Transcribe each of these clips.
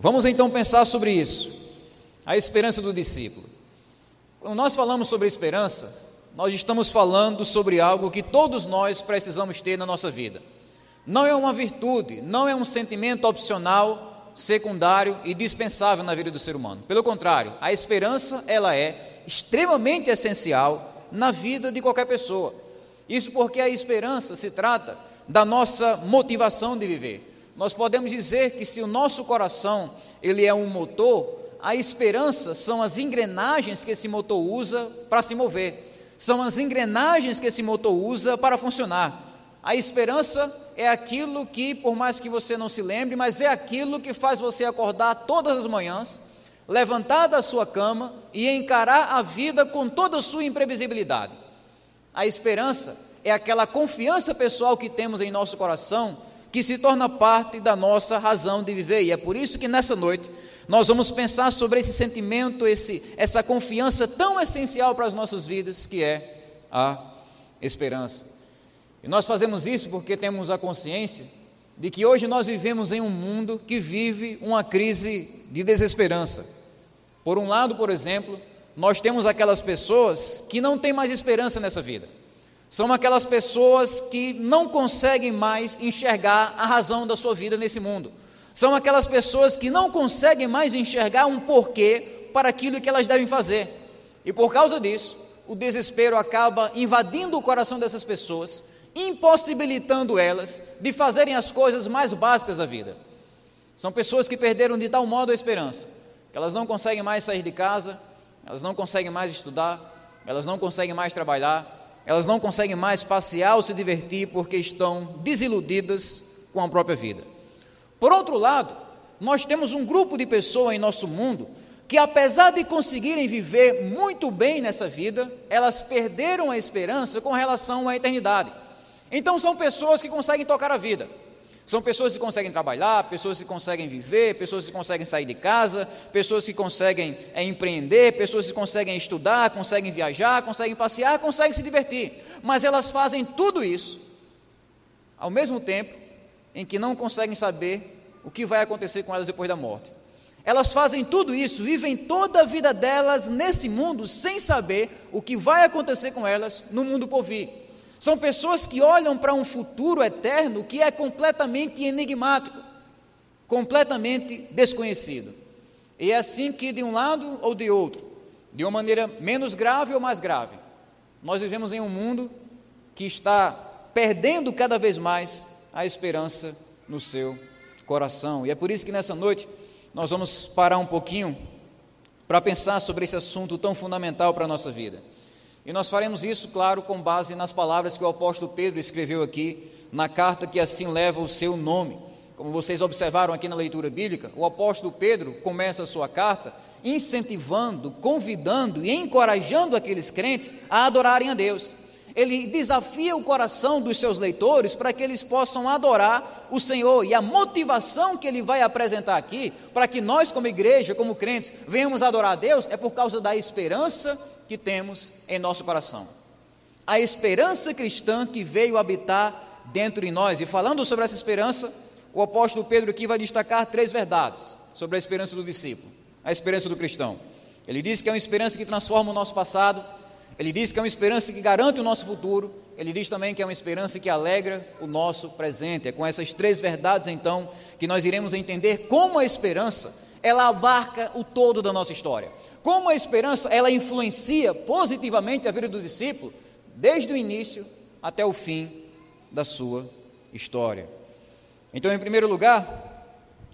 Vamos então pensar sobre isso, a esperança do discípulo. Quando nós falamos sobre esperança, nós estamos falando sobre algo que todos nós precisamos ter na nossa vida. Não é uma virtude, não é um sentimento opcional, secundário e dispensável na vida do ser humano. Pelo contrário, a esperança, ela é extremamente essencial na vida de qualquer pessoa. Isso porque a esperança se trata da nossa motivação de viver. Nós podemos dizer que se o nosso coração ele é um motor, a esperança são as engrenagens que esse motor usa para se mover. São as engrenagens que esse motor usa para funcionar. A esperança é aquilo que, por mais que você não se lembre, mas é aquilo que faz você acordar todas as manhãs, levantar da sua cama e encarar a vida com toda a sua imprevisibilidade. A esperança é aquela confiança pessoal que temos em nosso coração que se torna parte da nossa razão de viver. E é por isso que nessa noite nós vamos pensar sobre esse sentimento, esse, essa confiança tão essencial para as nossas vidas, que é a esperança. E nós fazemos isso porque temos a consciência de que hoje nós vivemos em um mundo que vive uma crise de desesperança. Por um lado, por exemplo, nós temos aquelas pessoas que não têm mais esperança nessa vida. São aquelas pessoas que não conseguem mais enxergar a razão da sua vida nesse mundo. São aquelas pessoas que não conseguem mais enxergar um porquê para aquilo que elas devem fazer. E por causa disso, o desespero acaba invadindo o coração dessas pessoas, impossibilitando elas de fazerem as coisas mais básicas da vida. São pessoas que perderam de tal modo a esperança, que elas não conseguem mais sair de casa, elas não conseguem mais estudar, elas não conseguem mais trabalhar, elas não conseguem mais passear ou se divertir porque estão desiludidas com a própria vida. Por outro lado, nós temos um grupo de pessoas em nosso mundo que, apesar de conseguirem viver muito bem nessa vida, elas perderam a esperança com relação à eternidade. Então, são pessoas que conseguem tocar a vida, são pessoas que conseguem trabalhar, pessoas que conseguem viver, pessoas que conseguem sair de casa, pessoas que conseguem é, empreender, pessoas que conseguem estudar, conseguem viajar, conseguem passear, conseguem se divertir. Mas elas fazem tudo isso ao mesmo tempo em que não conseguem saber o que vai acontecer com elas depois da morte. Elas fazem tudo isso, vivem toda a vida delas nesse mundo sem saber o que vai acontecer com elas no mundo por vir. São pessoas que olham para um futuro eterno que é completamente enigmático, completamente desconhecido. E é assim que, de um lado ou de outro, de uma maneira menos grave ou mais grave, nós vivemos em um mundo que está perdendo cada vez mais a esperança no seu coração. E é por isso que nessa noite nós vamos parar um pouquinho para pensar sobre esse assunto tão fundamental para a nossa vida. E nós faremos isso, claro, com base nas palavras que o apóstolo Pedro escreveu aqui na carta que assim leva o seu nome. Como vocês observaram aqui na leitura bíblica, o apóstolo Pedro começa a sua carta incentivando, convidando e encorajando aqueles crentes a adorarem a Deus. Ele desafia o coração dos seus leitores para que eles possam adorar o Senhor. E a motivação que ele vai apresentar aqui, para que nós, como igreja, como crentes, venhamos adorar a Deus, é por causa da esperança que temos em nosso coração. A esperança cristã que veio habitar dentro de nós. E falando sobre essa esperança, o apóstolo Pedro aqui vai destacar três verdades sobre a esperança do discípulo, a esperança do cristão. Ele diz que é uma esperança que transforma o nosso passado, ele diz que é uma esperança que garante o nosso futuro, ele diz também que é uma esperança que alegra o nosso presente. É com essas três verdades, então, que nós iremos entender como a esperança ela abarca o todo da nossa história. Como a esperança, ela influencia positivamente a vida do discípulo, desde o início até o fim da sua história. Então, em primeiro lugar,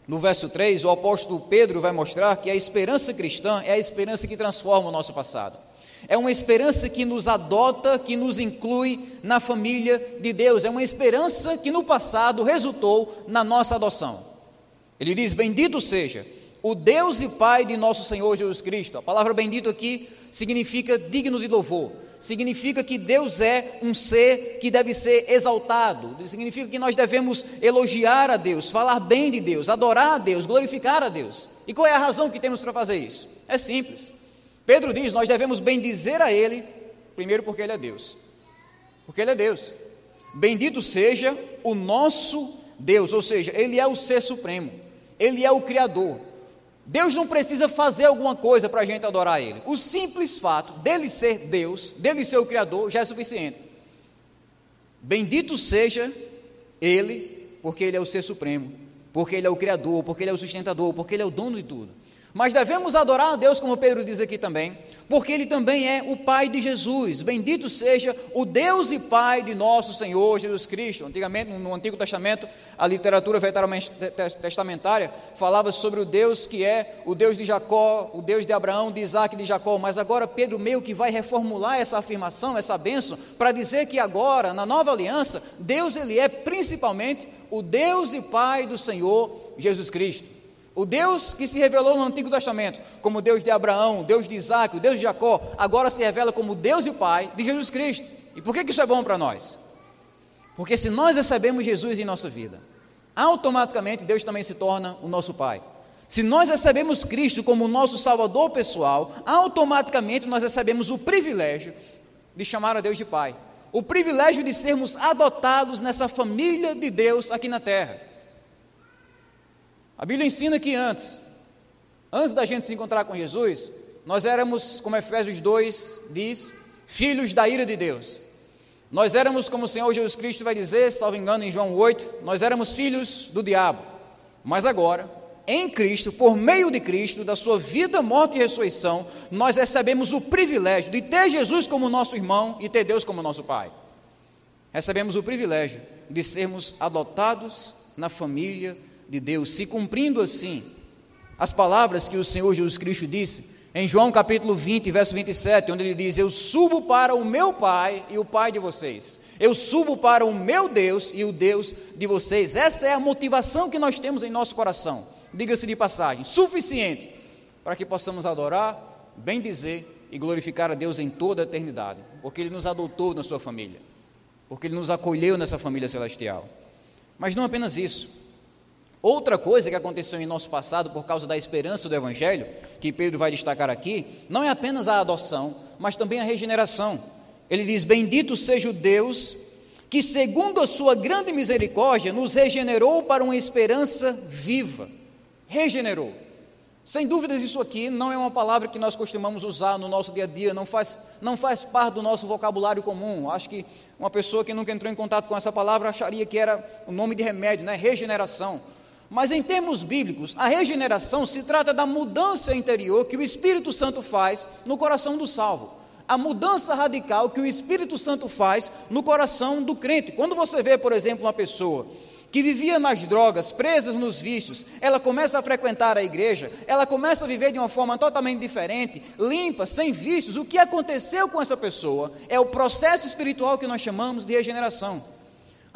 no verso 3, o apóstolo Pedro vai mostrar que a esperança cristã é a esperança que transforma o nosso passado. É uma esperança que nos adota, que nos inclui na família de Deus. É uma esperança que no passado resultou na nossa adoção. Ele diz: Bendito seja o Deus e Pai de nosso Senhor Jesus Cristo. A palavra bendito aqui significa digno de louvor. Significa que Deus é um ser que deve ser exaltado. Significa que nós devemos elogiar a Deus, falar bem de Deus, adorar a Deus, glorificar a Deus. E qual é a razão que temos para fazer isso? É simples. Pedro diz: nós devemos bendizer a Ele, primeiro porque Ele é Deus. Porque Ele é Deus. Bendito seja o nosso Deus, ou seja, Ele é o ser supremo, Ele é o Criador. Deus não precisa fazer alguma coisa para a gente adorar Ele. O simples fato dele ser Deus, dele ser o Criador, já é suficiente. Bendito seja Ele, porque Ele é o Ser Supremo, porque Ele é o Criador, porque Ele é o sustentador, porque Ele é o dono de tudo. Mas devemos adorar a Deus, como Pedro diz aqui também, porque Ele também é o Pai de Jesus. Bendito seja o Deus e Pai de nosso Senhor Jesus Cristo. Antigamente, no Antigo Testamento, a literatura testamentária falava sobre o Deus que é o Deus de Jacó, o Deus de Abraão, de Isaac e de Jacó. Mas agora Pedro meio que vai reformular essa afirmação, essa bênção, para dizer que agora, na nova aliança, Deus ele é principalmente o Deus e Pai do Senhor Jesus Cristo. O Deus que se revelou no Antigo Testamento como Deus de Abraão, Deus de Isaac, o Deus de Jacó, agora se revela como Deus e Pai de Jesus Cristo. E por que isso é bom para nós? Porque se nós recebemos Jesus em nossa vida, automaticamente Deus também se torna o nosso Pai. Se nós recebemos Cristo como nosso Salvador pessoal, automaticamente nós recebemos o privilégio de chamar a Deus de Pai. O privilégio de sermos adotados nessa família de Deus aqui na terra. A Bíblia ensina que antes, antes da gente se encontrar com Jesus, nós éramos, como Efésios 2 diz, filhos da ira de Deus. Nós éramos, como o Senhor Jesus Cristo vai dizer, salvo engano, em João 8, nós éramos filhos do diabo. Mas agora, em Cristo, por meio de Cristo, da sua vida, morte e ressurreição, nós recebemos o privilégio de ter Jesus como nosso irmão e ter Deus como nosso Pai. Recebemos o privilégio de sermos adotados na família de Deus, se cumprindo assim as palavras que o Senhor Jesus Cristo disse em João capítulo 20, verso 27, onde ele diz: Eu subo para o meu Pai e o Pai de vocês. Eu subo para o meu Deus e o Deus de vocês. Essa é a motivação que nós temos em nosso coração. Diga-se de passagem, suficiente para que possamos adorar, bem dizer e glorificar a Deus em toda a eternidade, porque Ele nos adotou na sua família, porque Ele nos acolheu nessa família celestial. Mas não apenas isso. Outra coisa que aconteceu em nosso passado por causa da esperança do Evangelho, que Pedro vai destacar aqui, não é apenas a adoção, mas também a regeneração. Ele diz: Bendito seja o Deus que, segundo a sua grande misericórdia, nos regenerou para uma esperança viva. Regenerou. Sem dúvidas, isso aqui não é uma palavra que nós costumamos usar no nosso dia a dia, não faz, não faz parte do nosso vocabulário comum. Acho que uma pessoa que nunca entrou em contato com essa palavra acharia que era o nome de remédio, né? Regeneração. Mas em termos bíblicos, a regeneração se trata da mudança interior que o Espírito Santo faz no coração do salvo. A mudança radical que o Espírito Santo faz no coração do crente. Quando você vê, por exemplo, uma pessoa que vivia nas drogas, presas nos vícios, ela começa a frequentar a igreja, ela começa a viver de uma forma totalmente diferente, limpa, sem vícios. O que aconteceu com essa pessoa é o processo espiritual que nós chamamos de regeneração.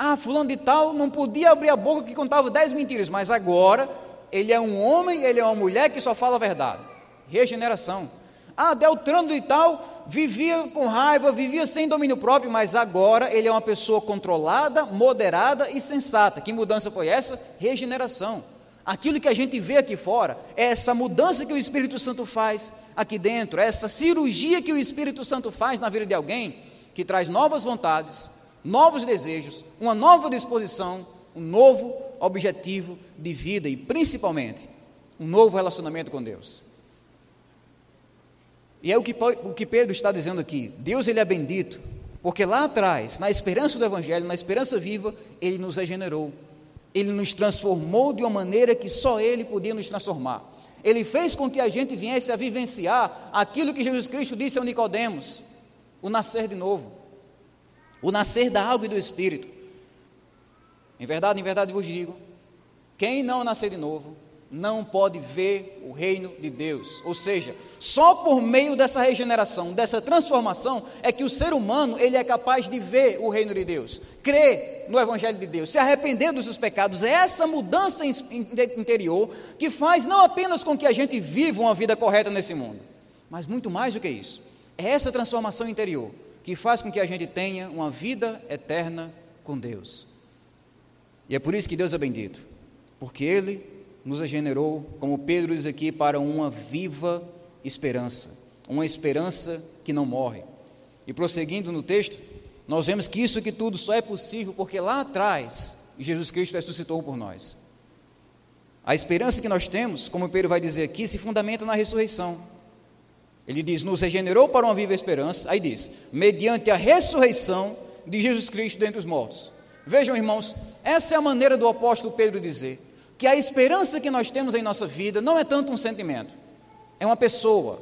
Ah, fulano de tal não podia abrir a boca que contava dez mentiras, mas agora ele é um homem, ele é uma mulher que só fala a verdade. Regeneração. Ah, Deltrano de tal vivia com raiva, vivia sem domínio próprio, mas agora ele é uma pessoa controlada, moderada e sensata. Que mudança foi essa? Regeneração. Aquilo que a gente vê aqui fora é essa mudança que o Espírito Santo faz aqui dentro, é essa cirurgia que o Espírito Santo faz na vida de alguém, que traz novas vontades, novos desejos, uma nova disposição, um novo objetivo de vida e, principalmente, um novo relacionamento com Deus. E é o que, o que Pedro está dizendo aqui. Deus ele é bendito, porque lá atrás, na esperança do Evangelho, na esperança viva, Ele nos regenerou. Ele nos transformou de uma maneira que só Ele podia nos transformar. Ele fez com que a gente viesse a vivenciar aquilo que Jesus Cristo disse a Nicodemos, o nascer de novo o nascer da água e do Espírito. Em verdade, em verdade vos digo: quem não nascer de novo não pode ver o reino de Deus. Ou seja, só por meio dessa regeneração, dessa transformação, é que o ser humano ele é capaz de ver o reino de Deus, crer no Evangelho de Deus, se arrepender dos seus pecados. É essa mudança interior que faz não apenas com que a gente viva uma vida correta nesse mundo, mas muito mais do que isso. É essa transformação interior que faz com que a gente tenha uma vida eterna com Deus. E é por isso que Deus é bendito, porque Ele nos regenerou, como Pedro diz aqui, para uma viva esperança, uma esperança que não morre. E prosseguindo no texto, nós vemos que isso que tudo só é possível porque lá atrás Jesus Cristo ressuscitou por nós. A esperança que nós temos, como Pedro vai dizer aqui, se fundamenta na ressurreição. Ele diz: nos regenerou para uma viva esperança. Aí diz: mediante a ressurreição de Jesus Cristo dentre os mortos. Vejam, irmãos, essa é a maneira do apóstolo Pedro dizer que a esperança que nós temos em nossa vida não é tanto um sentimento, é uma pessoa,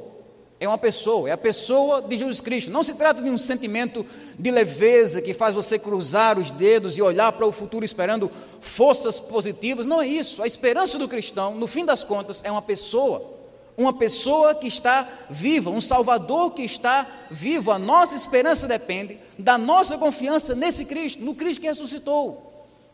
é uma pessoa, é a pessoa de Jesus Cristo. Não se trata de um sentimento de leveza que faz você cruzar os dedos e olhar para o futuro esperando forças positivas. Não é isso. A esperança do cristão, no fim das contas, é uma pessoa. Uma pessoa que está viva, um Salvador que está vivo. A nossa esperança depende da nossa confiança nesse Cristo, no Cristo que ressuscitou.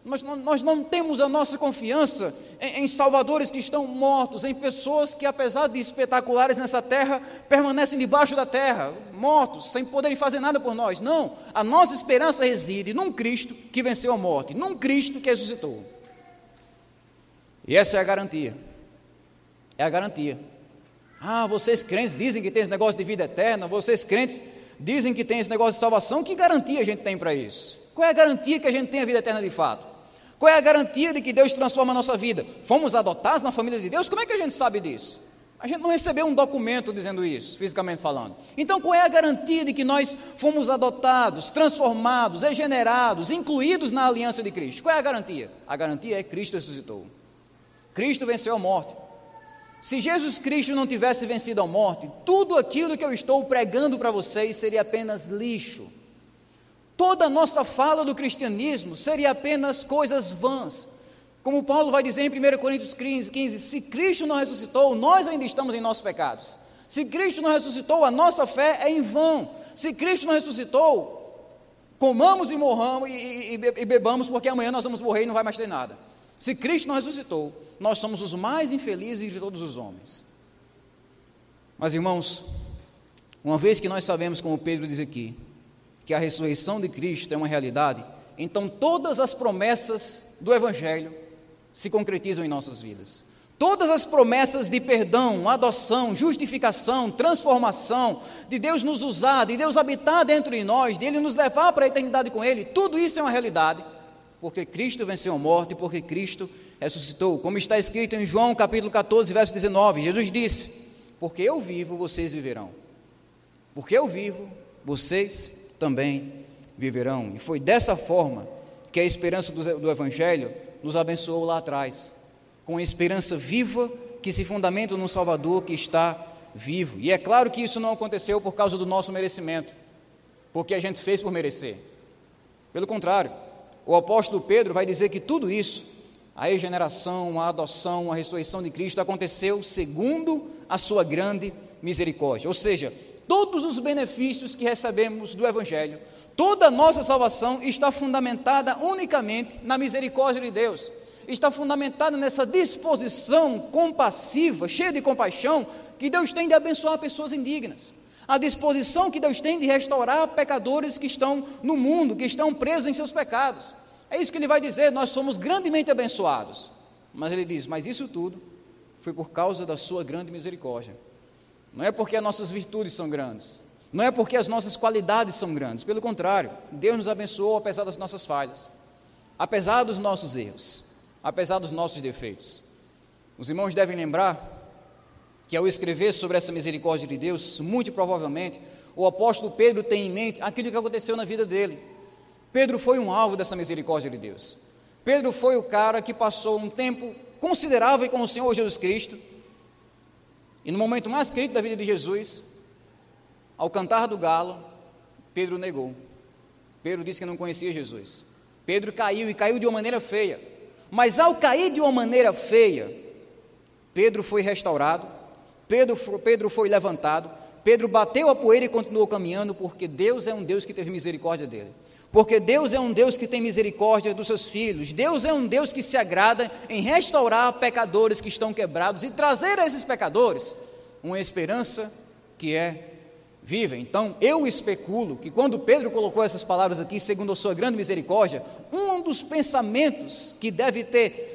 Nós, nós não temos a nossa confiança em, em, salvadores que estão mortos, em pessoas que, apesar de espetaculares nessa terra, permanecem debaixo da terra, mortos, sem poderem fazer nada por nós. Não, a nossa esperança reside num Cristo que venceu a morte, num Cristo que ressuscitou. E essa é a garantia. É a garantia. Ah, vocês crentes dizem que tem esse negócio de vida eterna, vocês crentes dizem que tem esse negócio de salvação, que garantia a gente tem para isso? Qual é a garantia que a gente tem a vida eterna de fato? Qual é a garantia de que Deus transforma a nossa vida? Fomos adotados na família de Deus? Como é que a gente sabe disso? A gente não recebeu um documento dizendo isso, fisicamente falando. Então, qual é a garantia de que nós fomos adotados, transformados, regenerados, incluídos na aliança de Cristo? Qual é a garantia? A garantia é que Cristo ressuscitou. Cristo venceu a morte. Se Jesus Cristo não tivesse vencido a morte, tudo aquilo que eu estou pregando para vocês seria apenas lixo Toda a nossa fala do cristianismo seria apenas coisas vãs. Como Paulo vai dizer em 1 Coríntios 15, 15, se Cristo não ressuscitou, nós ainda estamos em nossos pecados. Se Cristo não ressuscitou, a nossa fé é em vão. Se Cristo não ressuscitou, comamos e morramos e, e, e bebamos, porque amanhã nós vamos morrer e não vai mais ter nada. Se Cristo não ressuscitou, nós somos os mais infelizes de todos os homens. Mas irmãos, uma vez que nós sabemos, como Pedro diz aqui, que a ressurreição de Cristo é uma realidade, então todas as promessas do Evangelho se concretizam em nossas vidas. Todas as promessas de perdão, adoção, justificação, transformação, de Deus nos usar, de Deus habitar dentro de nós, de Ele nos levar para a eternidade com Ele, tudo isso é uma realidade, porque Cristo venceu a morte, porque Cristo ressuscitou. Como está escrito em João capítulo 14, verso 19, Jesus disse: Porque eu vivo, vocês viverão. Porque eu vivo, vocês também viverão. E foi dessa forma que a esperança do, Evangelho nos abençoou lá atrás, com a esperança viva que se fundamenta no Salvador que está vivo. E é claro que isso não aconteceu por causa do nosso merecimento, porque a gente fez por merecer. Pelo contrário, o apóstolo Pedro vai dizer que tudo isso, a regeneração, a adoção, a ressurreição de Cristo, aconteceu segundo a sua grande misericórdia. Ou seja, todos os benefícios que recebemos do Evangelho, toda nossa salvação está fundamentada unicamente na misericórdia de Deus, está fundamentada nessa disposição compassiva, cheia de compaixão, que Deus tem de abençoar pessoas indignas. A disposição que Deus tem de restaurar pecadores que estão no mundo, que estão presos em seus pecados. É isso que ele vai dizer, nós somos grandemente abençoados. Mas ele diz: Mas isso tudo foi por causa da sua grande misericórdia. Não é porque as nossas virtudes são grandes, não é porque as nossas qualidades são grandes, pelo contrário, Deus nos abençoou apesar das nossas falhas, apesar dos nossos erros, apesar dos nossos defeitos. Os irmãos devem lembrar que ao escrever sobre essa misericórdia de Deus, muito provavelmente, o apóstolo Pedro tem em mente aquilo que aconteceu na vida dele. Pedro foi um alvo dessa misericórdia de Deus. Pedro foi o cara que passou um tempo considerável com o Senhor Jesus Cristo e no momento mais crítico da vida de Jesus, ao cantar do galo, Pedro negou. Pedro disse que não conhecia Jesus. Pedro caiu e caiu de uma maneira feia. Mas ao cair de uma maneira feia, Pedro foi restaurado, Pedro, Pedro foi levantado, Pedro bateu a poeira e continuou caminhando, porque Deus é um Deus que teve misericórdia dele. Porque Deus é um Deus que tem misericórdia dos seus filhos. Deus é um Deus que se agrada em restaurar pecadores que estão quebrados e trazer a esses pecadores uma esperança que é viva. Então, eu especulo que quando Pedro colocou essas palavras aqui, segundo a sua grande misericórdia, um dos pensamentos que deve ter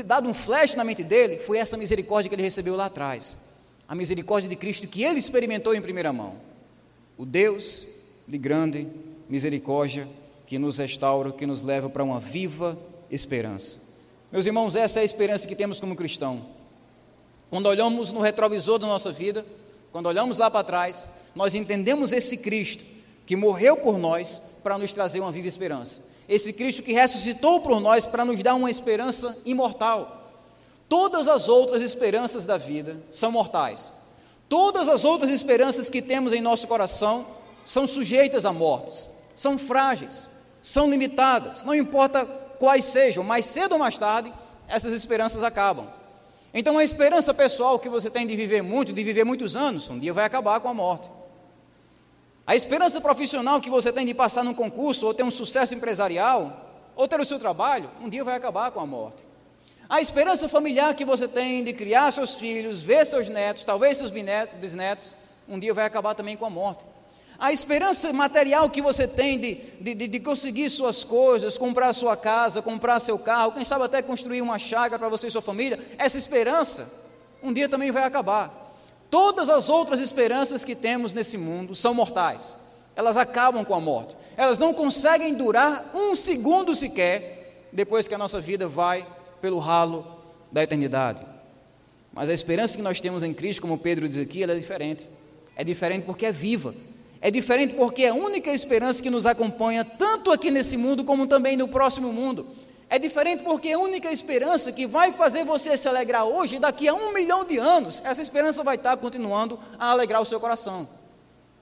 dado um flash na mente dele foi essa misericórdia que ele recebeu lá atrás. A misericórdia de Cristo que ele experimentou em primeira mão. O Deus de grande misericórdia que nos restaura, que nos leva para uma viva esperança. Meus irmãos, essa é a esperança que temos como cristão. Quando olhamos no retrovisor da nossa vida, quando olhamos lá para trás, nós entendemos esse Cristo que morreu por nós para nos trazer uma viva esperança. Esse Cristo que ressuscitou por nós para nos dar uma esperança imortal. Todas as outras esperanças da vida são mortais. Todas as outras esperanças que temos em nosso coração são sujeitas a mortes, são frágeis, são limitadas, não importa quais sejam, mais cedo ou mais tarde, essas esperanças acabam. Então, a esperança pessoal que você tem de viver muito, de viver muitos anos, um dia vai acabar com a morte. A esperança profissional que você tem de passar num concurso, ou ter um sucesso empresarial, ou ter o seu trabalho, um dia vai acabar com a morte. A esperança familiar que você tem de criar seus filhos, ver seus netos, talvez seus bisnetos, um dia vai acabar também com a morte. A esperança material que você tem de, de, de conseguir suas coisas, comprar sua casa, comprar seu carro, quem sabe até construir uma chácara para você e sua família, essa esperança um dia também vai acabar. Todas as outras esperanças que temos nesse mundo são mortais. Elas acabam com a morte. Elas não conseguem durar um segundo sequer depois que a nossa vida vai pelo ralo da eternidade. Mas a esperança que nós temos em Cristo, como Pedro diz aqui, ela é diferente. É diferente porque é viva. É diferente porque é a única esperança que nos acompanha tanto aqui nesse mundo como também no próximo mundo. É diferente porque a única esperança que vai fazer você se alegrar hoje, daqui a um milhão de anos, essa esperança vai estar continuando a alegrar o seu coração.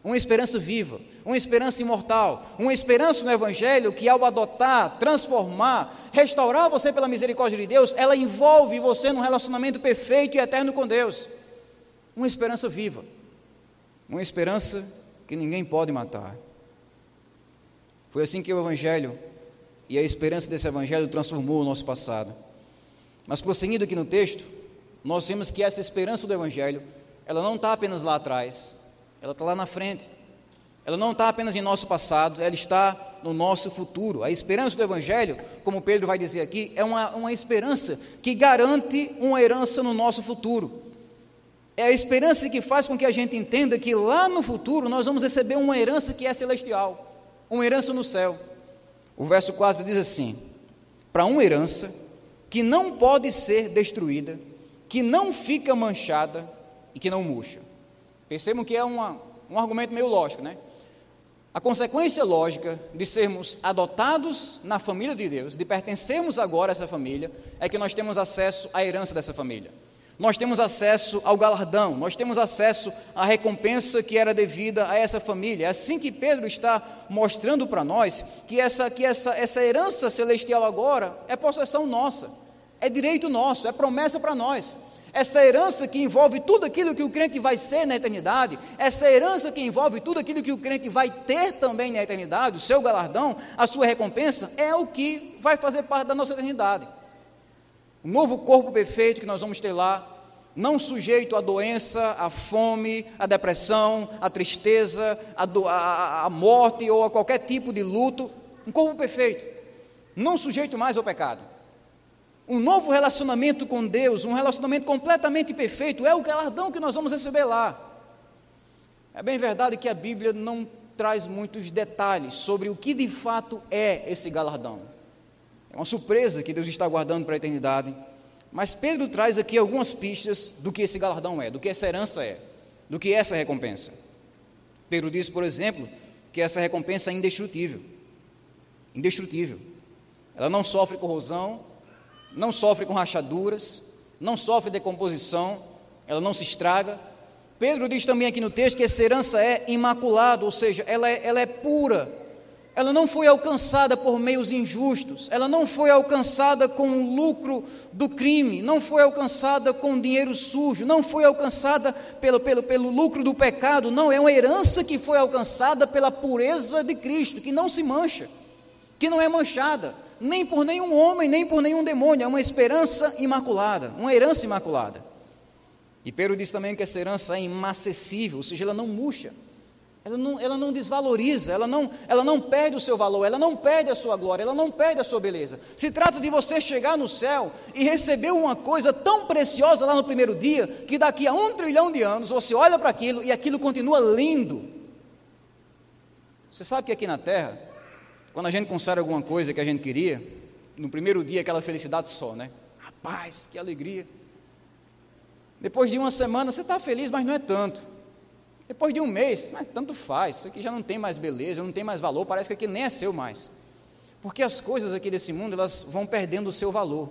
Uma esperança viva, uma esperança imortal, uma esperança no Evangelho que, ao adotar, transformar, restaurar você pela misericórdia de Deus, ela envolve você num relacionamento perfeito e eterno com Deus. Uma esperança viva, uma esperança que ninguém pode matar. Foi assim que o Evangelho e a esperança desse Evangelho transformou o nosso passado. Mas prosseguindo aqui no texto, nós vemos que essa esperança do Evangelho, ela não está apenas lá atrás, ela está lá na frente. Ela não está apenas em nosso passado, ela está no nosso futuro. A esperança do Evangelho, como Pedro vai dizer aqui, é uma, uma esperança que garante uma herança no nosso futuro. É a esperança que faz com que a gente entenda que lá no futuro nós vamos receber uma herança que é celestial, uma herança no céu. O verso 4 diz assim: para uma herança que não pode ser destruída, que não fica manchada e que não murcha. Percebam que é uma, um argumento meio lógico, né? A consequência lógica de sermos adotados na família de Deus, de pertencermos agora a essa família, é que nós temos acesso à herança dessa família nós temos acesso ao galardão, nós temos acesso à recompensa que era devida a essa família. É assim que Pedro está mostrando para nós que, essa, que essa, essa herança celestial agora é possessão nossa, é direito nosso, é promessa para nós. Essa herança que envolve tudo aquilo que o crente vai ser na eternidade, essa herança que envolve tudo aquilo que o crente vai ter também na eternidade, o seu galardão, a sua recompensa, é o que vai fazer parte da nossa eternidade. O novo corpo perfeito que nós vamos ter lá, não sujeito à doença, à fome, à depressão, à tristeza, à, do, à, à morte ou a qualquer tipo de luto. Um corpo perfeito, não sujeito mais ao pecado. Um novo relacionamento com Deus, um relacionamento completamente perfeito, é o galardão que nós vamos receber lá. É bem verdade que a Bíblia não traz muitos detalhes sobre o que de fato é esse galardão. É uma surpresa que Deus está guardando para a eternidade. Mas Pedro traz aqui algumas pistas do que esse galardão é, do que essa herança é, do que essa recompensa. Pedro diz, por exemplo, que essa recompensa é indestrutível. Indestrutível. Ela não sofre corrosão, não sofre com rachaduras, não sofre decomposição, ela não se estraga. Pedro diz também aqui no texto que essa herança é imaculada, ou seja, ela é, ela é pura, ela não foi alcançada por meios injustos, ela não foi alcançada com o lucro do crime, não foi alcançada com dinheiro sujo, não foi alcançada pelo, pelo, pelo lucro do pecado, não, é uma herança que foi alcançada pela pureza de Cristo, que não se mancha, que não é manchada, nem por nenhum homem, nem por nenhum demônio, é uma esperança imaculada, uma herança imaculada. E Pedro diz também que essa herança é inacessível, ou seja, ela não murcha. Ela não, ela não desvaloriza, ela não, ela não perde o seu valor, ela não perde a sua glória, ela não perde a sua beleza. Se trata de você chegar no céu e receber uma coisa tão preciosa lá no primeiro dia, que daqui a um trilhão de anos você olha para aquilo e aquilo continua lindo. Você sabe que aqui na terra, quando a gente consegue alguma coisa que a gente queria, No primeiro dia, aquela felicidade só, né? Rapaz, que alegria. Depois de uma semana, você está feliz, mas não é tanto. Depois de um mês, tanto faz, isso aqui já não tem mais beleza, não tem mais valor, parece que aqui nem é seu mais. Porque as coisas aqui desse mundo, elas vão perdendo o seu valor.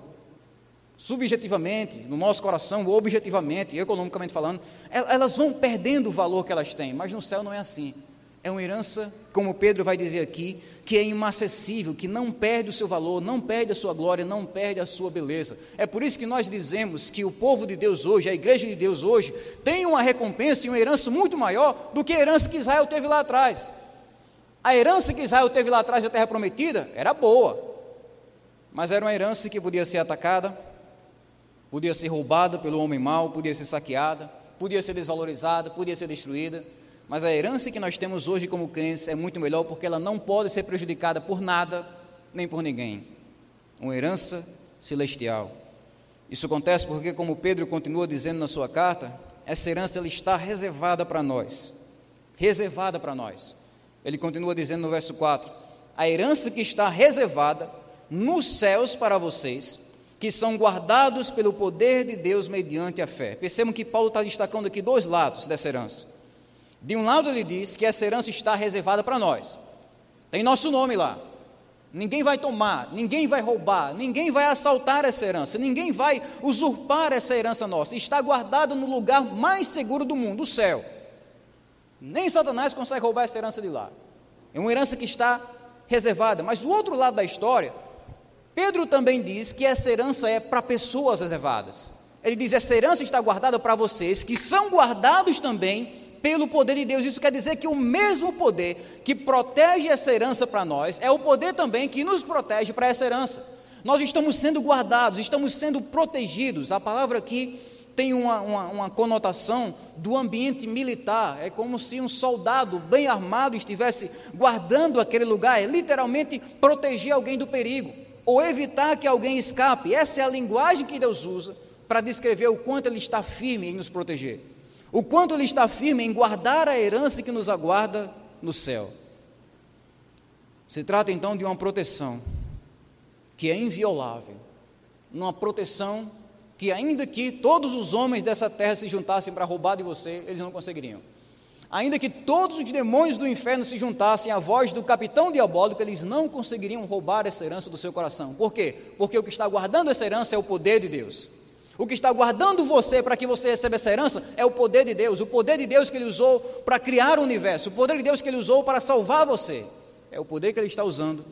Subjetivamente, no nosso coração, objetivamente, economicamente falando, elas vão perdendo o valor que elas têm, mas no céu não é assim. É uma herança, como Pedro vai dizer aqui, que é inacessível, que não perde o seu valor, não perde a sua glória, não perde a sua beleza. É por isso que nós dizemos que o povo de Deus hoje, a igreja de Deus hoje, tem uma recompensa e uma herança muito maior do que a herança que Israel teve lá atrás. A herança que Israel teve lá atrás da terra prometida era boa, mas era uma herança que podia ser atacada, podia ser roubada pelo homem mau, podia ser saqueada, podia ser desvalorizada, podia ser destruída. Mas a herança que nós temos hoje como crentes é muito melhor porque ela não pode ser prejudicada por nada nem por ninguém. Uma herança celestial. Isso acontece porque, como Pedro continua dizendo na sua carta, essa herança ela está reservada para nós. Reservada para nós. Ele continua dizendo no verso 4: A herança que está reservada nos céus para vocês, que são guardados pelo poder de Deus mediante a fé. Percebam que Paulo está destacando aqui dois lados dessa herança. De um lado, ele diz que essa herança está reservada para nós, tem nosso nome lá. Ninguém vai tomar, ninguém vai roubar, ninguém vai assaltar essa herança, ninguém vai usurpar essa herança nossa. Está guardada no lugar mais seguro do mundo, o céu. Nem Satanás consegue roubar essa herança de lá. É uma herança que está reservada. Mas do outro lado da história, Pedro também diz que essa herança é para pessoas reservadas. Ele diz: essa herança está guardada para vocês, que são guardados também pelo poder de Deus. Isso quer dizer que o mesmo poder que protege essa herança para nós é o poder também que nos protege para essa herança. Nós estamos sendo guardados, estamos sendo protegidos. A palavra aqui tem uma, uma, uma, conotação do ambiente militar. É como se um soldado bem armado estivesse guardando aquele lugar, é literalmente proteger alguém do perigo, ou evitar que alguém escape. Essa é a linguagem que Deus usa para descrever o quanto Ele está firme em nos proteger o quanto ele está firme em guardar a herança que nos aguarda no céu. Se trata então de uma proteção que é inviolável, uma proteção que, ainda que todos os homens dessa terra se juntassem para roubar de você, eles não conseguiriam. Ainda que todos os demônios do inferno se juntassem à voz do capitão diabólico, eles não conseguiriam roubar essa herança do seu coração. Por quê? Porque o que está guardando essa herança é o poder de Deus. O que está guardando você para que você receba essa herança é o poder de Deus, o poder de Deus que Ele usou para criar o universo, o poder de Deus que Ele usou para salvar você. É o poder que Ele está usando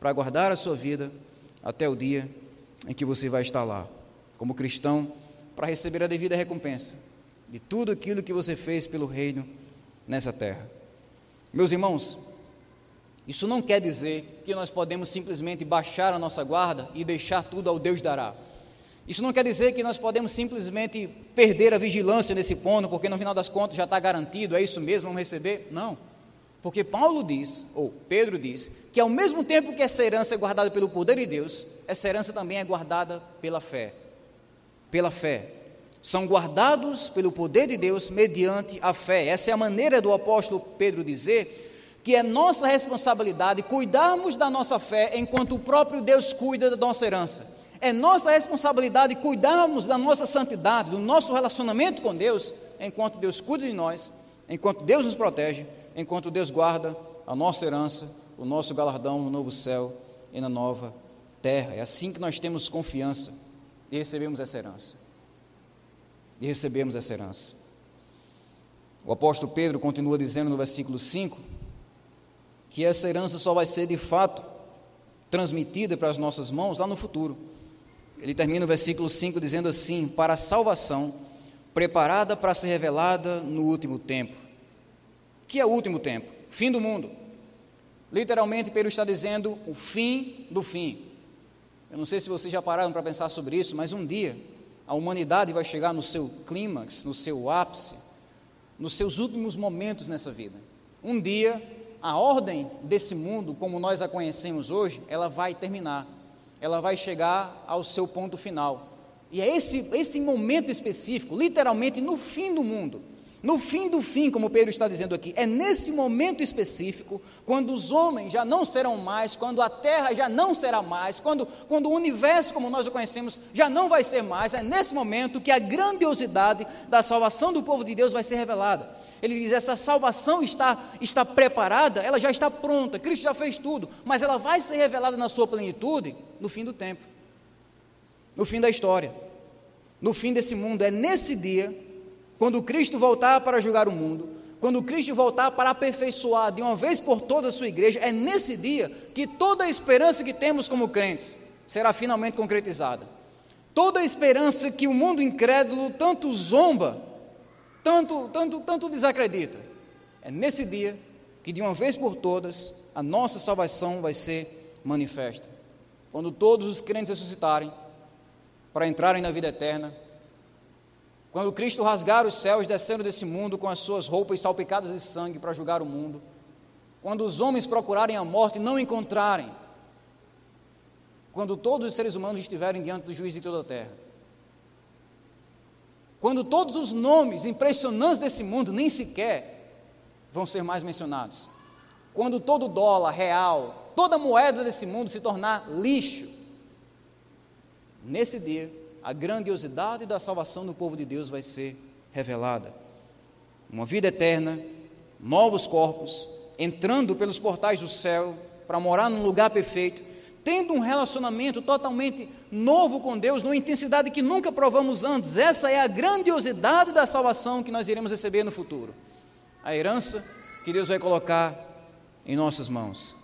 para guardar a sua vida até o dia em que você vai estar lá, como cristão, para receber a devida recompensa de tudo aquilo que você fez pelo reino nessa terra. Meus irmãos, isso não quer dizer que nós podemos simplesmente baixar a nossa guarda e deixar tudo ao Deus dará. Isso não quer dizer que nós podemos simplesmente perder a vigilância nesse ponto, porque no final das contas já está garantido, é isso mesmo, vamos receber. Não. Porque Paulo diz, ou Pedro diz, que ao mesmo tempo que essa herança é guardada pelo poder de Deus, essa herança também é guardada pela fé. Pela fé. São guardados pelo poder de Deus mediante a fé. Essa é a maneira do apóstolo Pedro dizer que é nossa responsabilidade cuidarmos da nossa fé enquanto o próprio Deus cuida da nossa herança. É nossa responsabilidade cuidarmos da nossa santidade, do nosso relacionamento com Deus, enquanto Deus cuida de nós, enquanto Deus nos protege, enquanto Deus guarda a nossa herança, o nosso galardão no novo céu e na nova terra. É assim que nós temos confiança e recebemos essa herança. E recebemos essa herança. O apóstolo Pedro continua dizendo no versículo 5 que essa herança só vai ser de fato transmitida para as nossas mãos lá no futuro ele termina o versículo 5 dizendo assim: Para a salvação, preparada para ser revelada no último tempo. O que é o último tempo? Fim do mundo. Literalmente, Pedro está dizendo o fim do fim. Eu não sei se vocês já pararam para pensar sobre isso, mas um dia a humanidade vai chegar no seu clímax, no seu ápice, nos seus últimos momentos nessa vida. Um dia, a ordem desse mundo, como nós a conhecemos hoje, ela vai terminar ela vai chegar ao seu ponto final. E é esse, esse momento específico, literalmente no fim do mundo, No fim do fim, como Pedro está dizendo aqui, é nesse momento específico, quando os homens já não serão mais, quando a terra já não será mais, quando, quando o universo como nós o conhecemos já não vai ser mais, é nesse momento que a grandiosidade da salvação do povo de Deus vai ser revelada. Ele diz: essa salvação está, está preparada, ela já está pronta, Cristo já fez tudo, mas ela vai ser revelada na sua plenitude no fim do tempo, no fim da história, no fim desse mundo. É nesse dia quando Cristo voltar para julgar o mundo, quando Cristo voltar para aperfeiçoar de uma vez por todas a sua igreja, é nesse dia que toda a esperança que temos como crentes será finalmente concretizada. Toda a esperança que o mundo incrédulo tanto zomba, tanto, tanto, tanto desacredita, é nesse dia que de uma vez por todas a nossa salvação vai ser manifesta. Quando todos os crentes ressuscitarem para entrarem na vida eterna, quando Cristo rasgar os céus descendo desse mundo com as suas roupas salpicadas de sangue para julgar o mundo. Quando os homens procurarem a morte e não encontrarem. Quando todos os seres humanos estiverem diante do juiz de toda a terra. Quando todos os nomes impressionantes desse mundo nem sequer vão ser mais mencionados. Quando todo dólar, real, toda moeda desse mundo se tornar lixo. Nesse dia, a grandiosidade da salvação do povo de Deus vai ser revelada. Uma vida eterna, novos corpos, entrando pelos portais do céu para morar num lugar perfeito, tendo um relacionamento totalmente novo com Deus, numa intensidade que nunca provamos antes. Essa é a grandiosidade da salvação que nós iremos receber no futuro. A herança que Deus vai colocar em nossas mãos.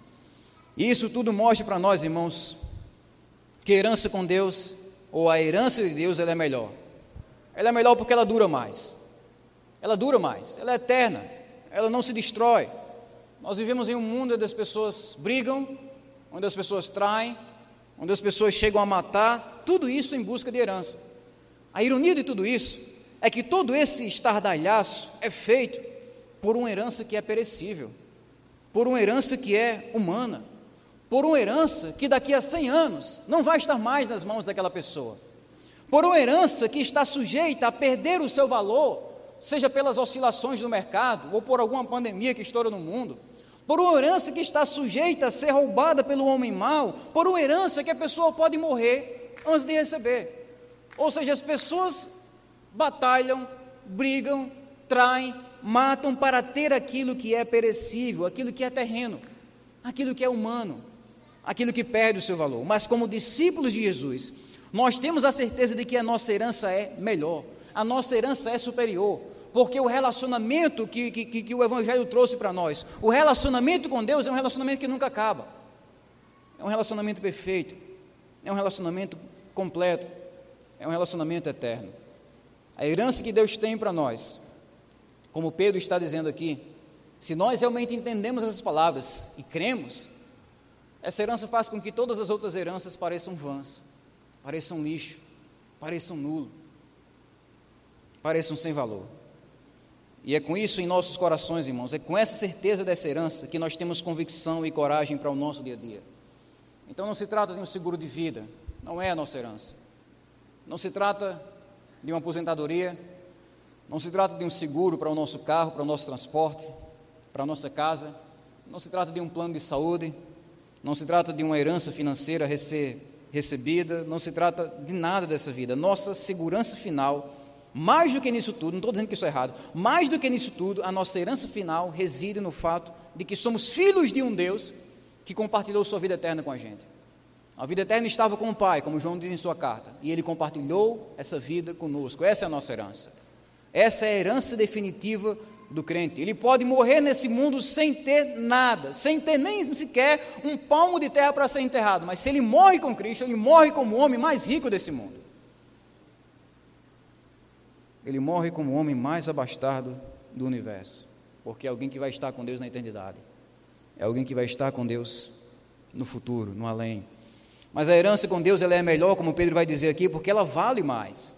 E isso tudo mostra para nós, irmãos, que herança com Deus ou a herança de Deus ela é melhor. Ela é melhor porque ela dura mais. Ela dura mais, ela é eterna, ela não se destrói. Nós vivemos em um mundo onde as pessoas brigam, onde as pessoas traem, onde as pessoas chegam a matar, tudo isso em busca de herança. A ironia de tudo isso é que todo esse estardalhaço é feito por uma herança que é perecível, por uma herança que é humana por uma herança que daqui a 100 anos não vai estar mais nas mãos daquela pessoa, por uma herança que está sujeita a perder o seu valor, seja pelas oscilações do mercado ou por alguma pandemia que estoura no mundo, por uma herança que está sujeita a ser roubada pelo homem mau, por uma herança que a pessoa pode morrer antes de receber. Ou seja, as pessoas batalham, brigam, traem, matam para ter aquilo que é perecível, aquilo que é terreno, aquilo que é humano aquilo que perde o seu valor. Mas como discípulos de Jesus, nós temos a certeza de que a nossa herança é melhor, a nossa herança é superior, porque o relacionamento que, que, que o Evangelho trouxe para nós, o relacionamento com Deus é um relacionamento que nunca acaba, é um relacionamento perfeito, é um relacionamento completo, é um relacionamento eterno. A herança que Deus tem para nós, como Pedro está dizendo aqui, se nós realmente entendemos essas palavras e cremos, essa herança faz com que todas as outras heranças pareçam vãs, pareçam lixo, pareçam nulo, pareçam sem valor. E é com isso em nossos corações, irmãos, é com essa certeza dessa herança que nós temos convicção e coragem para o nosso dia a dia. Então não se trata de um seguro de vida, não é a nossa herança. Não se trata de uma aposentadoria, não se trata de um seguro para o nosso carro, para o nosso transporte, para a nossa casa, não se trata de um plano de saúde, não se trata de uma herança financeira rece recebida, não se trata de nada dessa vida. Nossa segurança final, mais do que nisso tudo, não estou dizendo que isso é errado, mais do que nisso tudo, a nossa herança final reside no fato de que somos filhos de um Deus que compartilhou sua vida eterna com a gente. A vida eterna estava com o Pai, como João diz em sua carta, e ele compartilhou essa vida conosco. Essa é a nossa herança. Essa é a herança definitiva do crente. Ele pode morrer nesse mundo sem ter nada, sem ter nem sequer um palmo de terra para ser enterrado, mas se ele morre com Cristo, ele morre como o homem mais rico desse mundo. Ele morre como o homem mais abastado do universo, porque é alguém que vai estar com Deus na eternidade. É alguém que vai estar com Deus no futuro, no além. Mas a herança com Deus ela é melhor, como Pedro vai dizer aqui, porque ela vale mais.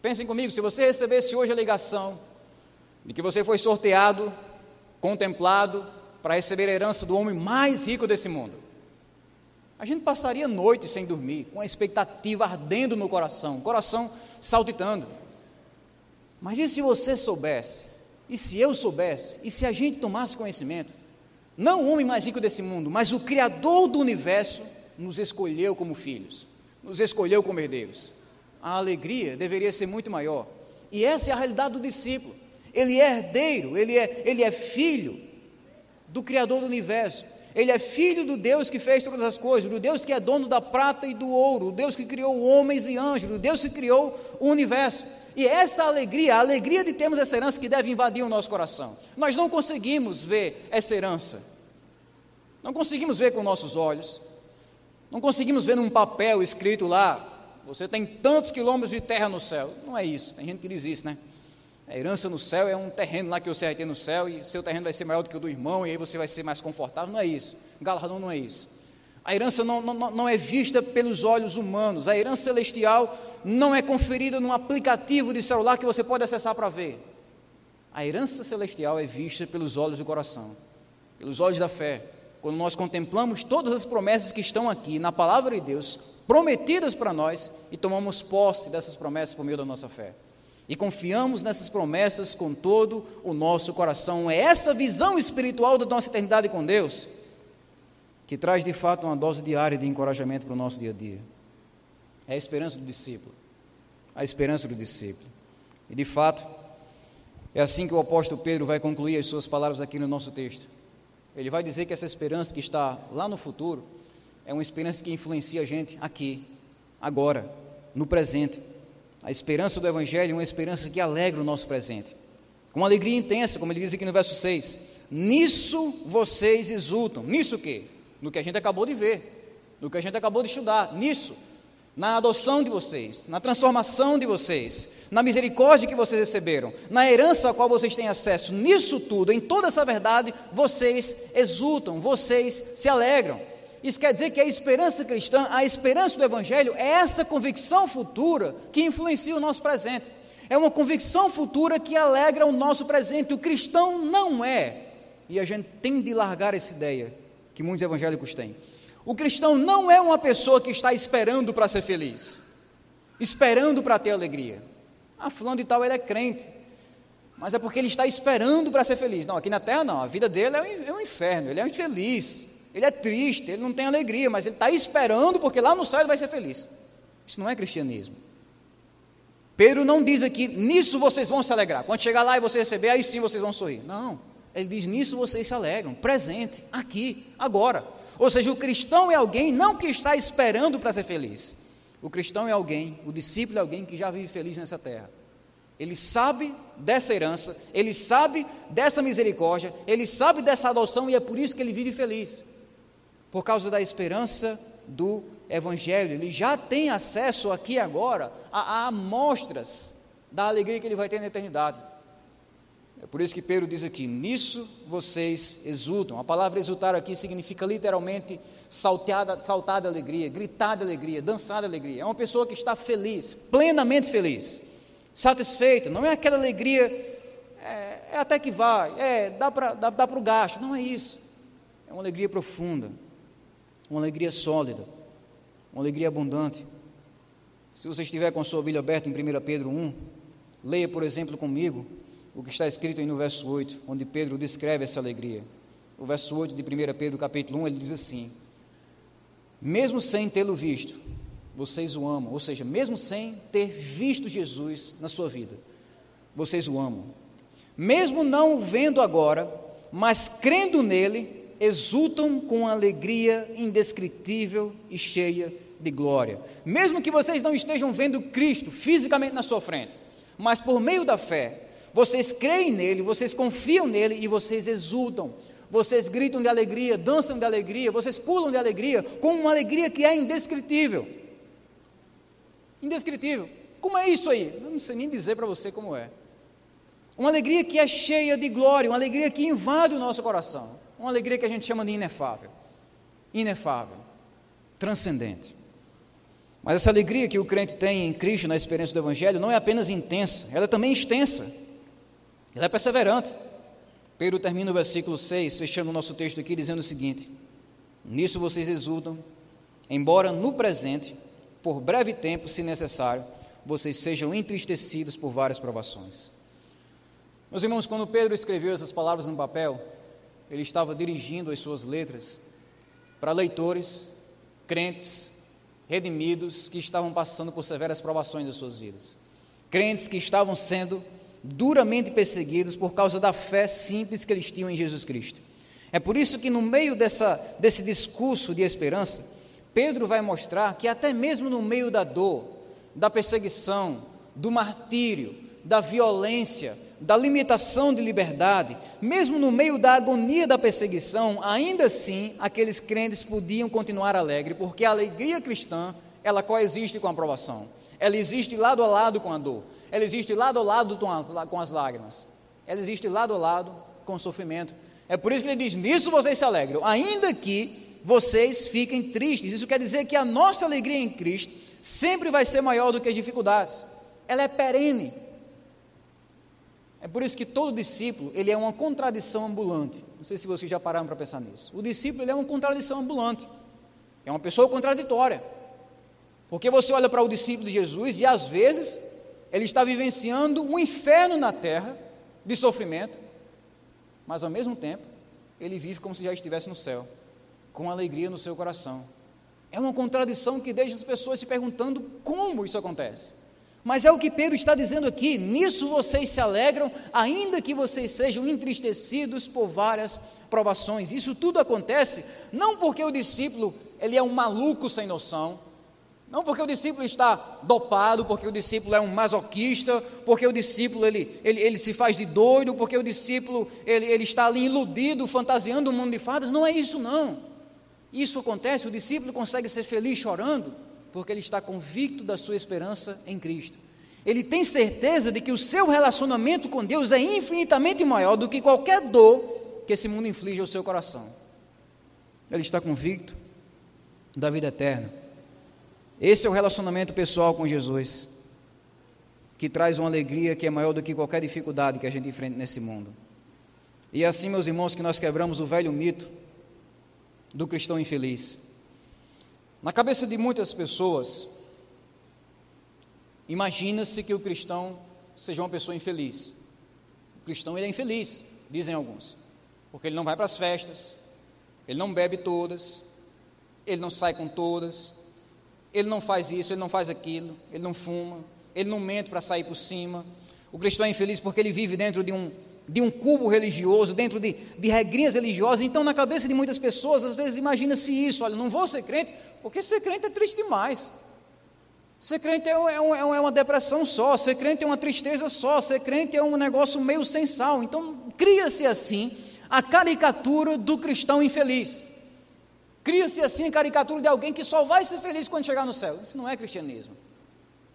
Pensem comigo, se você recebesse hoje a ligação de que você foi sorteado, contemplado para receber a herança do homem mais rico desse mundo. A gente passaria noites sem dormir, com a expectativa ardendo no coração, coração saltitando. Mas e se você soubesse? E se eu soubesse? E se a gente tomasse conhecimento? Não o homem mais rico desse mundo, mas o Criador do universo nos escolheu como filhos, nos escolheu como herdeiros. A alegria deveria ser muito maior. E essa é a realidade do discípulo. Ele é herdeiro, ele é, ele é filho do Criador do universo. Ele é filho do Deus que fez todas as coisas, do Deus que é dono da prata e do ouro, do Deus que criou homens e anjos, do Deus que criou o universo. E essa alegria, a alegria de termos essa herança que deve invadir o nosso coração. Nós não conseguimos ver essa herança. Não conseguimos ver com nossos olhos. Não conseguimos ver num papel escrito lá, você tem tantos quilômetros de terra no céu. Não é isso. Tem gente que diz isso, né? A herança no céu é um terreno lá que você vai ter no céu e seu terreno vai ser maior do que o do irmão e aí você vai ser mais confortável. Não é isso. Galardão não é isso. A herança não, não, não é vista pelos olhos humanos. A herança celestial não é conferida num aplicativo de celular que você pode acessar para ver. A herança celestial é vista pelos olhos do coração, pelos olhos da fé. Quando nós contemplamos todas as promessas que estão aqui na palavra de Deus, prometidas para nós, e tomamos posse dessas promessas por meio da nossa fé. E confiamos nessas promessas com todo o nosso coração. É essa visão espiritual da nossa eternidade com Deus que traz de fato uma dose diária de encorajamento para o nosso dia a dia. É a esperança do discípulo. A esperança do discípulo. E de fato, é assim que o apóstolo Pedro vai concluir as suas palavras aqui no nosso texto. Ele vai dizer que essa esperança que está lá no futuro é uma esperança que influencia a gente aqui, agora, no presente. A esperança do Evangelho é uma esperança que alegra o nosso presente. Com uma alegria intensa, como ele diz aqui no verso 6. Nisso vocês exultam. Nisso o quê? no que a gente acabou de ver, no que a gente acabou de estudar, nisso, na adoção de vocês, na transformação de vocês, na misericórdia que vocês receberam, na herança a qual vocês têm acesso, nisso tudo, em toda essa verdade, vocês exultam, vocês se alegram. Isso quer dizer que a esperança cristã, a esperança do Evangelho, é essa convicção futura que influencia o nosso presente. É uma convicção futura que alegra o nosso presente. O cristão não é, e a gente tem de largar essa ideia, que muitos evangélicos têm. O cristão não é uma pessoa que está esperando para ser feliz, esperando para ter alegria. Ah, fulano de tal, ele é crente, mas é porque ele está esperando para ser feliz. Não, aqui na terra não, a vida dele é um é inferno, ele é infeliz, ele é triste, ele não tem alegria, mas ele está esperando porque lá no céu ele vai ser feliz. Isso não é cristianismo. Pedro não diz aqui, nisso vocês vão se alegrar. Quando chegar lá e você receber, aí sim vocês vão sorrir. Não. Ele diz: nisso vocês se alegram, presente, aqui, agora. Ou seja, o cristão é alguém não que está esperando para ser feliz. O cristão é alguém, o discípulo é alguém que já vive feliz nessa terra. Ele sabe dessa herança, ele sabe dessa misericórdia, ele sabe dessa adoção e é por isso que ele vive feliz. Por causa da esperança do Evangelho. Ele já tem acesso aqui agora a, a amostras da alegria que ele vai ter na eternidade. É por isso que Pedro diz aqui: nisso vocês exultam. A palavra exultar aqui significa literalmente saltar, saltar de alegria, gritar de alegria, dançar de alegria. É uma pessoa que está feliz, plenamente feliz, satisfeita. Não é aquela alegria, é, é até que vai, é, dá para dá, dá o gasto. Não é isso. É uma alegria profunda, uma alegria sólida, uma alegria abundante. Se você estiver com a sua Bíblia aberta em 1 Pedro 1, leia, por exemplo, comigo o que está escrito aí no verso 8, onde Pedro descreve essa alegria. O verso 8 de 1 Pedro, capítulo 1, ele diz assim: Mesmo sem tê-lo visto, vocês o amam, ou seja, mesmo sem ter visto Jesus na sua vida, vocês o amam. Mesmo não o vendo agora, mas crendo nele, exultam com alegria indescritível e cheia de glória. Mesmo que vocês não estejam vendo Cristo fisicamente na sua frente, mas por meio da fé, vocês creem nele, vocês confiam nele e vocês exultam. Vocês gritam de alegria, dançam de alegria, vocês pulam de alegria, com uma alegria que é indescritível. Indescritível. Como é isso aí? Eu não sei nem dizer para você como é. Uma alegria que é cheia de glória, uma alegria que invade o nosso coração. Uma alegria que a gente chama de inefável. Inefável. Transcendente. Mas essa alegria que o crente tem em Cristo, na experiência do Evangelho, não é apenas intensa, ela é também extensa. Ele é perseverante. Pedro termina o versículo 6, fechando o nosso texto aqui, dizendo o seguinte: Nisso vocês exultam, embora no presente, por breve tempo, se necessário, vocês sejam entristecidos por várias provações. Meus irmãos, quando Pedro escreveu essas palavras no papel, ele estava dirigindo as suas letras para leitores, crentes, redimidos que estavam passando por severas provações das suas vidas. Crentes que estavam sendo duramente perseguidos por causa da fé simples que eles tinham em Jesus Cristo. É por isso que, no meio dessa, desse discurso de esperança, Pedro vai mostrar que, até mesmo no meio da dor, da perseguição, do martírio, da violência, da limitação de liberdade, mesmo no meio da agonia da perseguição, ainda assim aqueles crentes podiam continuar alegres, porque a alegria cristã, ela coexiste com a aprovação. Ela existe lado a lado com a dor. Ela existe lado a lado com as, com as lágrimas. Ela existe lado a lado com o sofrimento. É por isso que ele diz: nisso vocês se alegram, ainda que vocês fiquem tristes. Isso quer dizer que a nossa alegria em Cristo sempre vai ser maior do que as dificuldades. Ela é perene. É por isso que todo discípulo, ele é uma contradição ambulante. Não sei se vocês já pararam para pensar nisso. O discípulo, ele é uma contradição ambulante. É uma pessoa contraditória. Porque você olha para o discípulo de Jesus e às vezes ele está vivenciando um inferno na terra de sofrimento, mas ao mesmo tempo ele vive como se já estivesse no céu, com alegria no seu coração. É uma contradição que deixa as pessoas se perguntando como isso acontece. Mas é o que Pedro está dizendo aqui: nisso vocês se alegram, ainda que vocês sejam entristecidos por várias provações. Isso tudo acontece não porque o discípulo ele é um maluco sem noção, não porque o discípulo está dopado, porque o discípulo é um masoquista, porque o discípulo ele, ele, ele se faz de doido, porque o discípulo ele, ele está ali iludido, fantasiando o mundo de fadas. Não é isso, não. Isso acontece, o discípulo consegue ser feliz chorando porque ele está convicto da sua esperança em Cristo. Ele tem certeza de que o seu relacionamento com Deus é infinitamente maior do que qualquer dor que esse mundo inflige ao seu coração. Ele está convicto da vida eterna. Esse é o relacionamento pessoal com Jesus, que traz uma alegria que é maior do que qualquer dificuldade que a gente enfrenta nesse mundo. E é assim, meus irmãos, que nós quebramos o velho mito do cristão infeliz. Na cabeça de muitas pessoas, imagina-se que o cristão seja uma pessoa infeliz. O cristão ele é infeliz, dizem alguns, porque ele não vai para as festas, ele não bebe todas, ele não sai com todas, ele não faz isso, ele não faz aquilo, ele não fuma, ele não mente para sair por cima. O cristão é infeliz porque ele vive dentro de um de um cubo religioso, dentro de, de regrinhas religiosas. Então, na cabeça de muitas pessoas, às vezes imagina-se isso: olha, não vou ser crente, porque ser crente é triste demais. Ser crente é, é, um, é, uma depressão só, ser crente é uma tristeza só, ser crente é um negócio meio sem sal. Então, cria-se assim a caricatura do cristão infeliz. Cria-se assim a caricatura de alguém que só vai ser feliz quando chegar no céu. Isso não é cristianismo.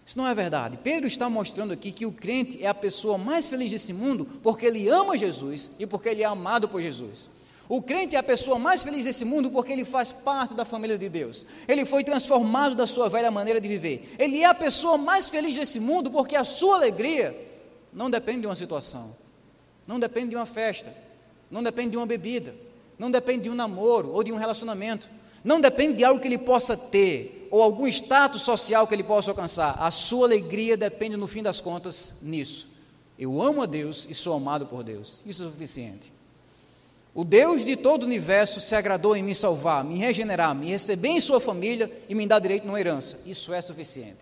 Isso não é verdade. Pedro está mostrando aqui que o crente é a pessoa mais feliz desse mundo porque ele ama Jesus e porque ele é amado por Jesus. O crente é a pessoa mais feliz desse mundo porque ele faz parte da família de Deus. Ele foi transformado da sua velha maneira de viver. Ele é a pessoa mais feliz desse mundo porque a sua alegria não depende de uma situação, não depende de uma festa, não depende de uma bebida, não depende de um namoro ou de um relacionamento. Não depende de algo que ele possa ter ou algum status social que ele possa alcançar. A sua alegria depende, no fim das contas, nisso. Eu amo a Deus e sou amado por Deus. Isso é suficiente. O Deus de todo o universo se agradou em me salvar, me regenerar, me receber em sua família e me dar direito numa herança. Isso é suficiente.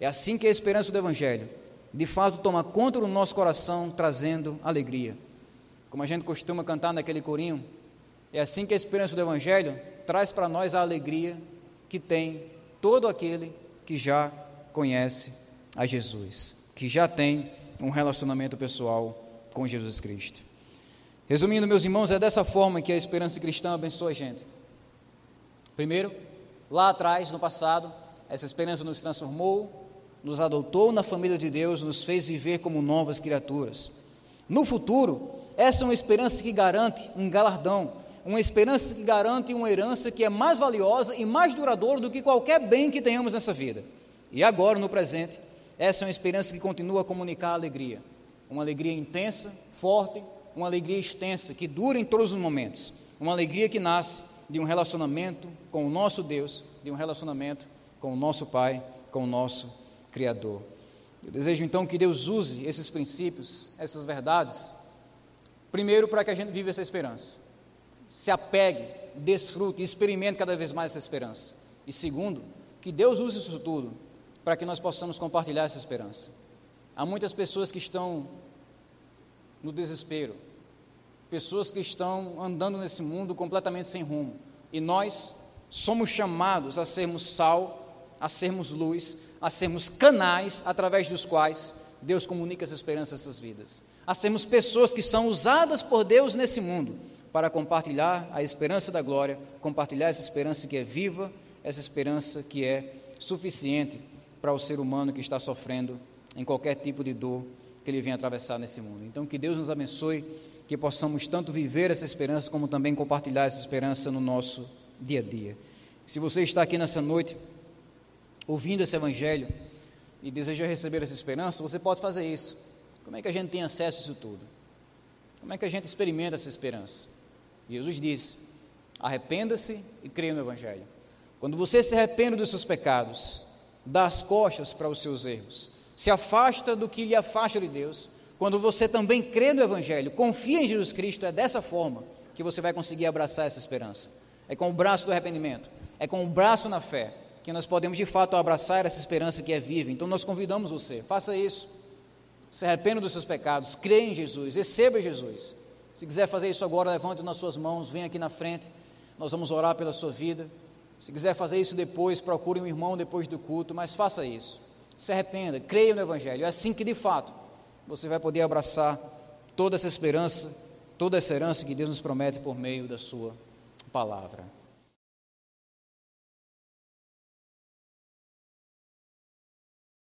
É assim que a esperança do Evangelho, de fato, toma conta do nosso coração, trazendo alegria. Como a gente costuma cantar naquele corinho, é assim que a esperança do Evangelho traz para nós a alegria que tem todo aquele que já conhece a Jesus, que já tem um relacionamento pessoal com Jesus Cristo. Resumindo, meus irmãos, é dessa forma que a esperança cristã abençoa a gente. Primeiro, lá atrás, no passado, essa esperança nos transformou, nos adotou na família de Deus, nos fez viver como novas criaturas. No futuro, essa é uma esperança que garante um galardão, uma esperança que garante uma herança que é mais valiosa e mais duradoura do que qualquer bem que tenhamos nessa vida. E agora, no presente, essa é uma esperança que continua a comunicar alegria. Uma alegria intensa, forte, uma alegria extensa, que dura em todos os momentos. Uma alegria que nasce de um relacionamento com o nosso Deus, de um relacionamento com o nosso Pai, com o nosso Criador. Eu desejo então que Deus use esses princípios, essas verdades, primeiro para que a gente viva essa esperança, se apegue, desfrute, experimente cada vez mais essa esperança. E segundo, que Deus use isso tudo para que nós possamos compartilhar essa esperança. Há muitas pessoas que estão no desespero, pessoas que estão andando nesse mundo completamente sem rumo, e nós somos chamados a sermos sal, a sermos luz, a sermos canais através dos quais Deus comunica essa esperança a essas vidas, a sermos pessoas que são usadas por Deus nesse mundo para compartilhar a esperança da glória, compartilhar essa esperança que é viva, essa esperança que é suficiente para o ser humano que está sofrendo em qualquer tipo de dor que ele venha atravessar nesse mundo. Então, que Deus nos abençoe, que possamos tanto viver essa esperança, como também compartilhar essa esperança no nosso dia a dia. Se você está aqui nessa noite, ouvindo esse Evangelho, e deseja receber essa esperança, você pode fazer isso. Como é que a gente tem acesso a isso tudo? Como é que a gente experimenta essa esperança? Jesus disse: arrependa-se e creia no Evangelho. Quando você se arrepende dos seus pecados, dá as costas para os seus erros, se afasta do que lhe afasta de Deus, quando você também crê no Evangelho, confia em Jesus Cristo, é dessa forma que você vai conseguir abraçar essa esperança. É com o braço do arrependimento, é com o braço na fé, que nós podemos de fato abraçar essa esperança que é viva. Então nós convidamos você, faça isso. Se arrependa dos seus pecados, crê em Jesus, receba Jesus. Se quiser fazer isso agora, levante nas suas mãos, venha aqui na frente, nós vamos orar pela sua vida. Se quiser fazer isso depois, procure um irmão depois do culto, mas faça isso. Se arrependa, creia no Evangelho. É assim que de fato você vai poder abraçar toda essa esperança, toda essa herança que Deus nos promete por meio da Sua palavra.